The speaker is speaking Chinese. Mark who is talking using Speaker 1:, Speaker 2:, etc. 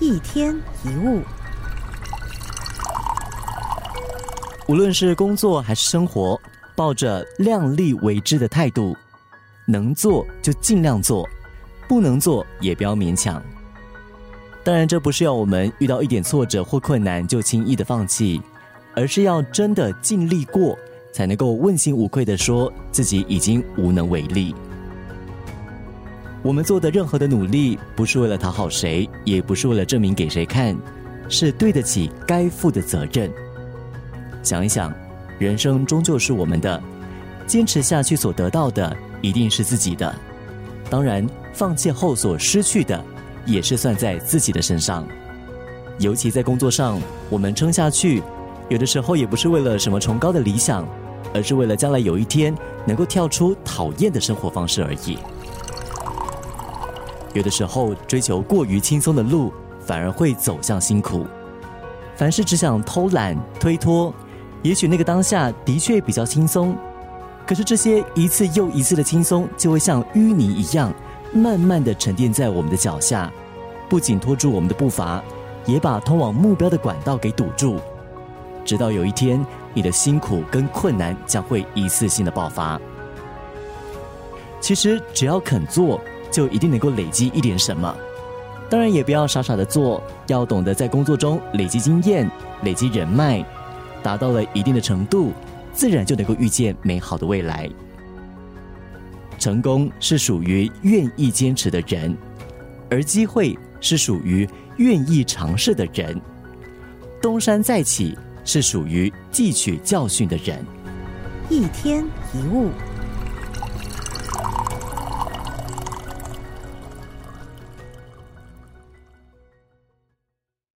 Speaker 1: 一天一物，
Speaker 2: 无论是工作还是生活，抱着量力为之的态度，能做就尽量做，不能做也不要勉强。当然，这不是要我们遇到一点挫折或困难就轻易的放弃，而是要真的尽力过，才能够问心无愧的说自己已经无能为力。我们做的任何的努力，不是为了讨好谁，也不是为了证明给谁看，是对得起该负的责任。想一想，人生终究是我们的，坚持下去所得到的，一定是自己的。当然，放弃后所失去的，也是算在自己的身上。尤其在工作上，我们撑下去，有的时候也不是为了什么崇高的理想，而是为了将来有一天能够跳出讨厌的生活方式而已。有的时候追求过于轻松的路，反而会走向辛苦。凡事只想偷懒推脱，也许那个当下的确比较轻松，可是这些一次又一次的轻松，就会像淤泥一样，慢慢的沉淀在我们的脚下，不仅拖住我们的步伐，也把通往目标的管道给堵住。直到有一天，你的辛苦跟困难将会一次性的爆发。其实只要肯做。就一定能够累积一点什么，当然也不要傻傻的做，要懂得在工作中累积经验、累积人脉，达到了一定的程度，自然就能够遇见美好的未来。成功是属于愿意坚持的人，而机会是属于愿意尝试的人。东山再起是属于汲取教训的人。
Speaker 1: 一天一物。